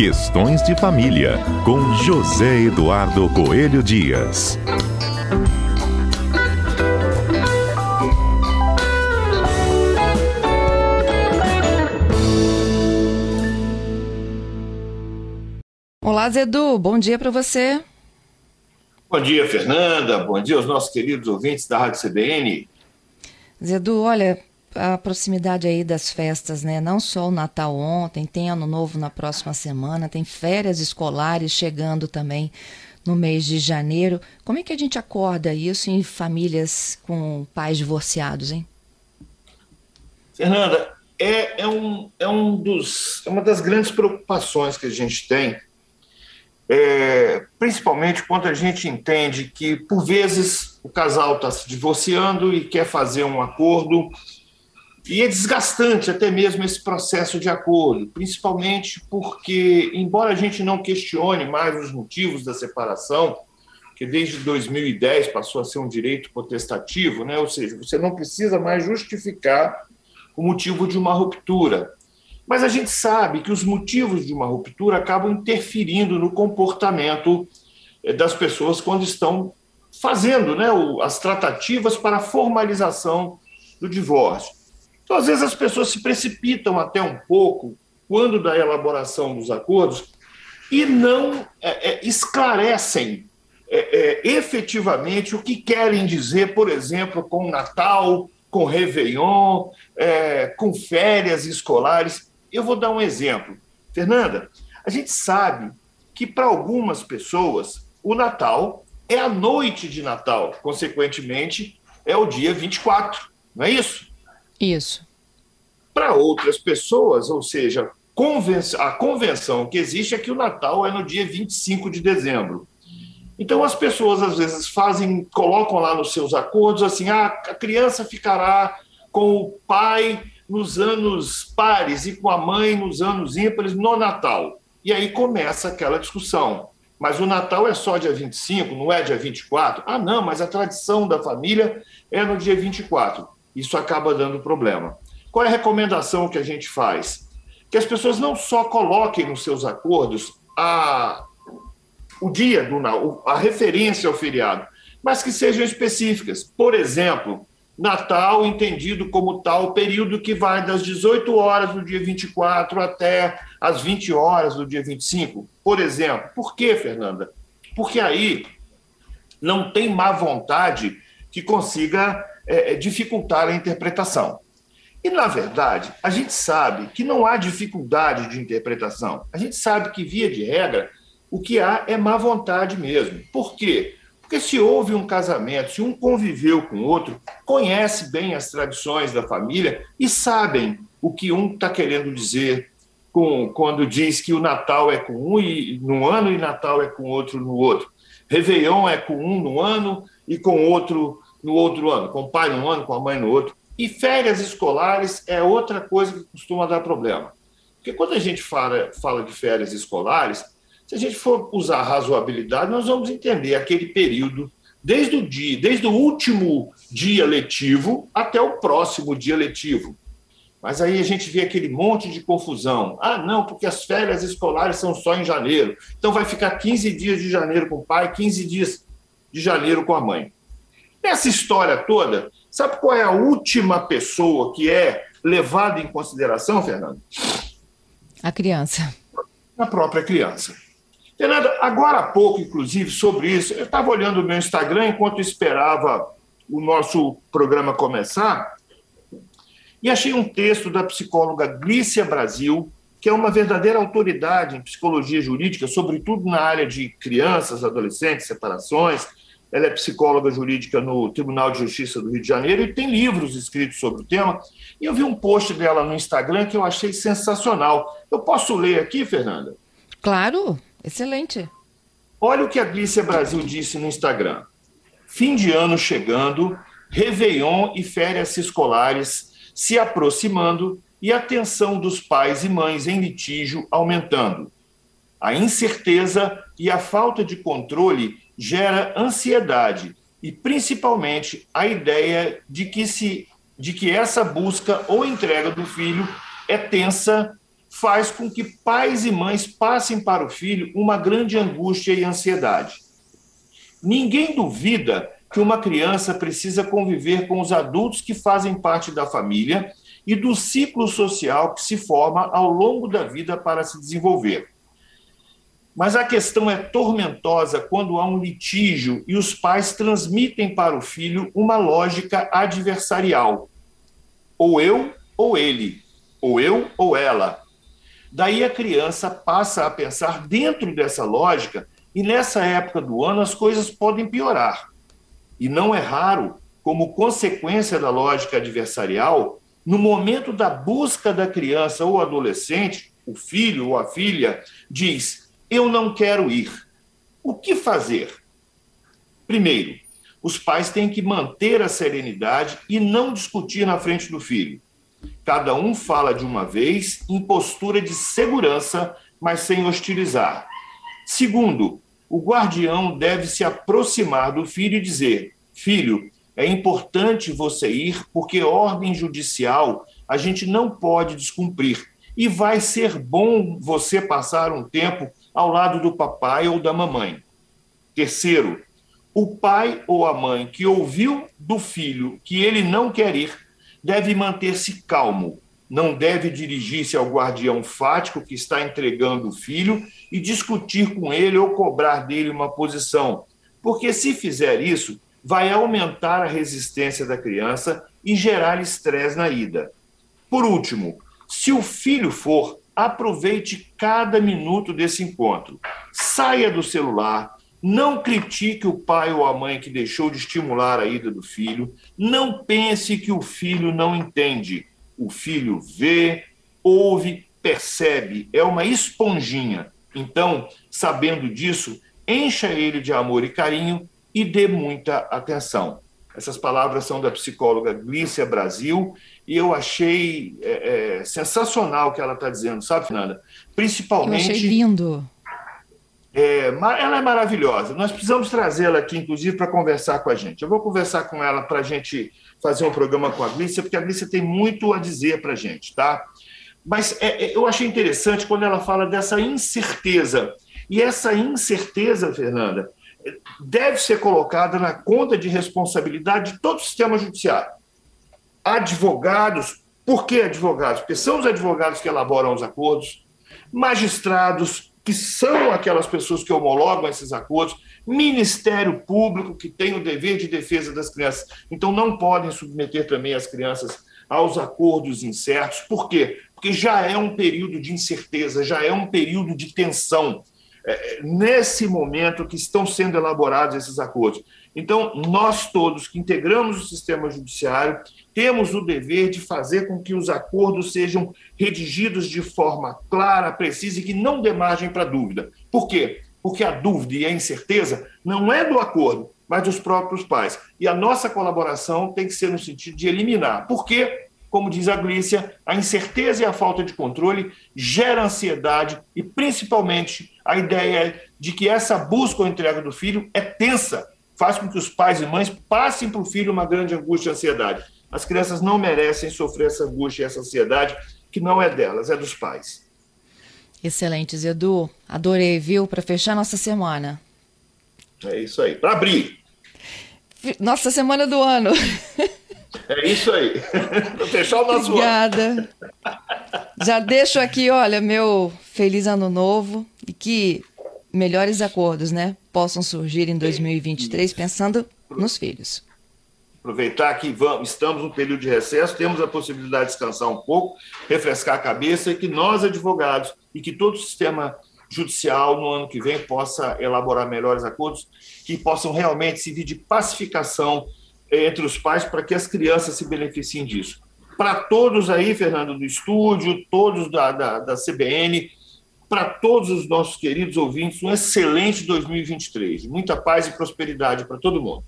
Questões de Família, com José Eduardo Coelho Dias. Olá, Zedu, bom dia para você. Bom dia, Fernanda. Bom dia aos nossos queridos ouvintes da Rádio CBN. Zedu, olha, a proximidade aí das festas, né? Não só o Natal ontem, tem Ano Novo na próxima semana, tem férias escolares chegando também no mês de janeiro. Como é que a gente acorda isso em famílias com pais divorciados, hein? Fernanda, é, é, um, é, um dos, é uma das grandes preocupações que a gente tem, é, principalmente quando a gente entende que, por vezes, o casal está se divorciando e quer fazer um acordo e é desgastante até mesmo esse processo de acordo, principalmente porque, embora a gente não questione mais os motivos da separação, que desde 2010 passou a ser um direito potestativo, né? ou seja, você não precisa mais justificar o motivo de uma ruptura. Mas a gente sabe que os motivos de uma ruptura acabam interferindo no comportamento eh, das pessoas quando estão fazendo né, as tratativas para a formalização do divórcio. Então, às vezes, as pessoas se precipitam até um pouco quando da elaboração dos acordos e não é, é, esclarecem é, é, efetivamente o que querem dizer, por exemplo, com Natal, com Réveillon, é, com férias escolares. Eu vou dar um exemplo. Fernanda, a gente sabe que para algumas pessoas o Natal é a noite de Natal, consequentemente, é o dia 24, não é isso? Isso. Para outras pessoas, ou seja, a convenção que existe é que o Natal é no dia 25 de dezembro. Então as pessoas às vezes fazem, colocam lá nos seus acordos assim: ah, a criança ficará com o pai nos anos pares e com a mãe nos anos ímpares no Natal. E aí começa aquela discussão. Mas o Natal é só dia 25, não é dia 24? Ah, não, mas a tradição da família é no dia 24 isso acaba dando problema. Qual é a recomendação que a gente faz? Que as pessoas não só coloquem nos seus acordos a, o dia do a referência ao feriado, mas que sejam específicas. Por exemplo, Natal entendido como tal período que vai das 18 horas do dia 24 até as 20 horas do dia 25, por exemplo. Por quê, Fernanda? Porque aí não tem má vontade que consiga é, é, dificultar a interpretação. E, na verdade, a gente sabe que não há dificuldade de interpretação. A gente sabe que, via de regra, o que há é má vontade mesmo. Por quê? Porque se houve um casamento, se um conviveu com o outro, conhece bem as tradições da família e sabem o que um está querendo dizer com, quando diz que o Natal é com um e, no ano e Natal é com outro no outro. Réveillon é com um no ano e com outro no outro ano, com o pai num ano, com a mãe no outro. E férias escolares é outra coisa que costuma dar problema. Porque quando a gente fala, fala de férias escolares, se a gente for usar razoabilidade, nós vamos entender aquele período desde o dia, desde o último dia letivo até o próximo dia letivo. Mas aí a gente vê aquele monte de confusão. Ah, não, porque as férias escolares são só em janeiro. Então vai ficar 15 dias de janeiro com o pai, 15 dias de janeiro com a mãe. Nessa história toda, sabe qual é a última pessoa que é levada em consideração, Fernando? A criança. A própria criança. Fernanda, agora há pouco, inclusive, sobre isso, eu estava olhando o meu Instagram enquanto esperava o nosso programa começar e achei um texto da psicóloga Glícia Brasil, que é uma verdadeira autoridade em psicologia jurídica, sobretudo na área de crianças, adolescentes, separações ela é psicóloga jurídica no Tribunal de Justiça do Rio de Janeiro e tem livros escritos sobre o tema. E eu vi um post dela no Instagram que eu achei sensacional. Eu posso ler aqui, Fernanda? Claro, excelente. Olha o que a Glícia Brasil disse no Instagram. Fim de ano chegando, Réveillon e férias escolares se aproximando e a tensão dos pais e mães em litígio aumentando. A incerteza e a falta de controle gera ansiedade e principalmente a ideia de que se de que essa busca ou entrega do filho é tensa faz com que pais e mães passem para o filho uma grande angústia e ansiedade. Ninguém duvida que uma criança precisa conviver com os adultos que fazem parte da família e do ciclo social que se forma ao longo da vida para se desenvolver. Mas a questão é tormentosa quando há um litígio e os pais transmitem para o filho uma lógica adversarial. Ou eu ou ele, ou eu ou ela. Daí a criança passa a pensar dentro dessa lógica e nessa época do ano as coisas podem piorar. E não é raro, como consequência da lógica adversarial, no momento da busca da criança ou adolescente, o filho ou a filha diz: Eu não quero ir. O que fazer? Primeiro, os pais têm que manter a serenidade e não discutir na frente do filho. Cada um fala de uma vez, em postura de segurança, mas sem hostilizar. Segundo, o guardião deve se aproximar do filho e dizer: Filho, é importante você ir, porque ordem judicial a gente não pode descumprir. E vai ser bom você passar um tempo ao lado do papai ou da mamãe. Terceiro, o pai ou a mãe que ouviu do filho que ele não quer ir, deve manter-se calmo, não deve dirigir-se ao guardião fático que está entregando o filho e discutir com ele ou cobrar dele uma posição, porque se fizer isso, vai aumentar a resistência da criança e gerar estresse na ida. Por último, se o filho for, aproveite cada minuto desse encontro. Saia do celular, não critique o pai ou a mãe que deixou de estimular a ida do filho. Não pense que o filho não entende. O filho vê, ouve, percebe, é uma esponjinha. Então, sabendo disso, encha ele de amor e carinho e dê muita atenção. Essas palavras são da psicóloga Glícia Brasil e eu achei é, é, sensacional o que ela está dizendo, sabe, Fernanda? Principalmente. Eu achei lindo. É, ela é maravilhosa. Nós precisamos trazê-la aqui, inclusive, para conversar com a gente. Eu vou conversar com ela para a gente fazer um programa com a Glícia, porque a Glícia tem muito a dizer para a gente, tá? Mas é, é, eu achei interessante quando ela fala dessa incerteza. E essa incerteza, Fernanda, deve ser colocada na conta de responsabilidade de todo o sistema judiciário. Advogados, por que advogados? Porque são os advogados que elaboram os acordos, magistrados, que são aquelas pessoas que homologam esses acordos, Ministério Público, que tem o dever de defesa das crianças. Então, não podem submeter também as crianças aos acordos incertos. Por quê? Porque já é um período de incerteza, já é um período de tensão é, nesse momento que estão sendo elaborados esses acordos. Então, nós todos que integramos o sistema judiciário temos o dever de fazer com que os acordos sejam redigidos de forma clara, precisa e que não dê margem para dúvida. Por quê? Porque a dúvida e a incerteza não é do acordo, mas dos próprios pais. E a nossa colaboração tem que ser no sentido de eliminar. Por quê? como diz a Glícia, a incerteza e a falta de controle gera ansiedade e, principalmente, a ideia de que essa busca ou entrega do filho é tensa, faz com que os pais e mães passem para o filho uma grande angústia e ansiedade. As crianças não merecem sofrer essa angústia e essa ansiedade, que não é delas, é dos pais. Excelente, Edu. Adorei, viu? Para fechar nossa semana. É isso aí. Para abrir. Nossa semana do ano. É isso aí. Vou fechar o nosso Obrigada. Ano. Já deixo aqui, olha, meu feliz ano novo e que melhores acordos, né, possam surgir em 2023 pensando nos filhos. Aproveitar que vamos, estamos no período de recesso, temos a possibilidade de descansar um pouco, refrescar a cabeça e que nós, advogados, e que todo o sistema judicial no ano que vem possa elaborar melhores acordos que possam realmente servir de pacificação entre os pais para que as crianças se beneficiem disso. Para todos aí, Fernando, do estúdio, todos da, da, da CBN, para todos os nossos queridos ouvintes, um excelente 2023. Muita paz e prosperidade para todo mundo.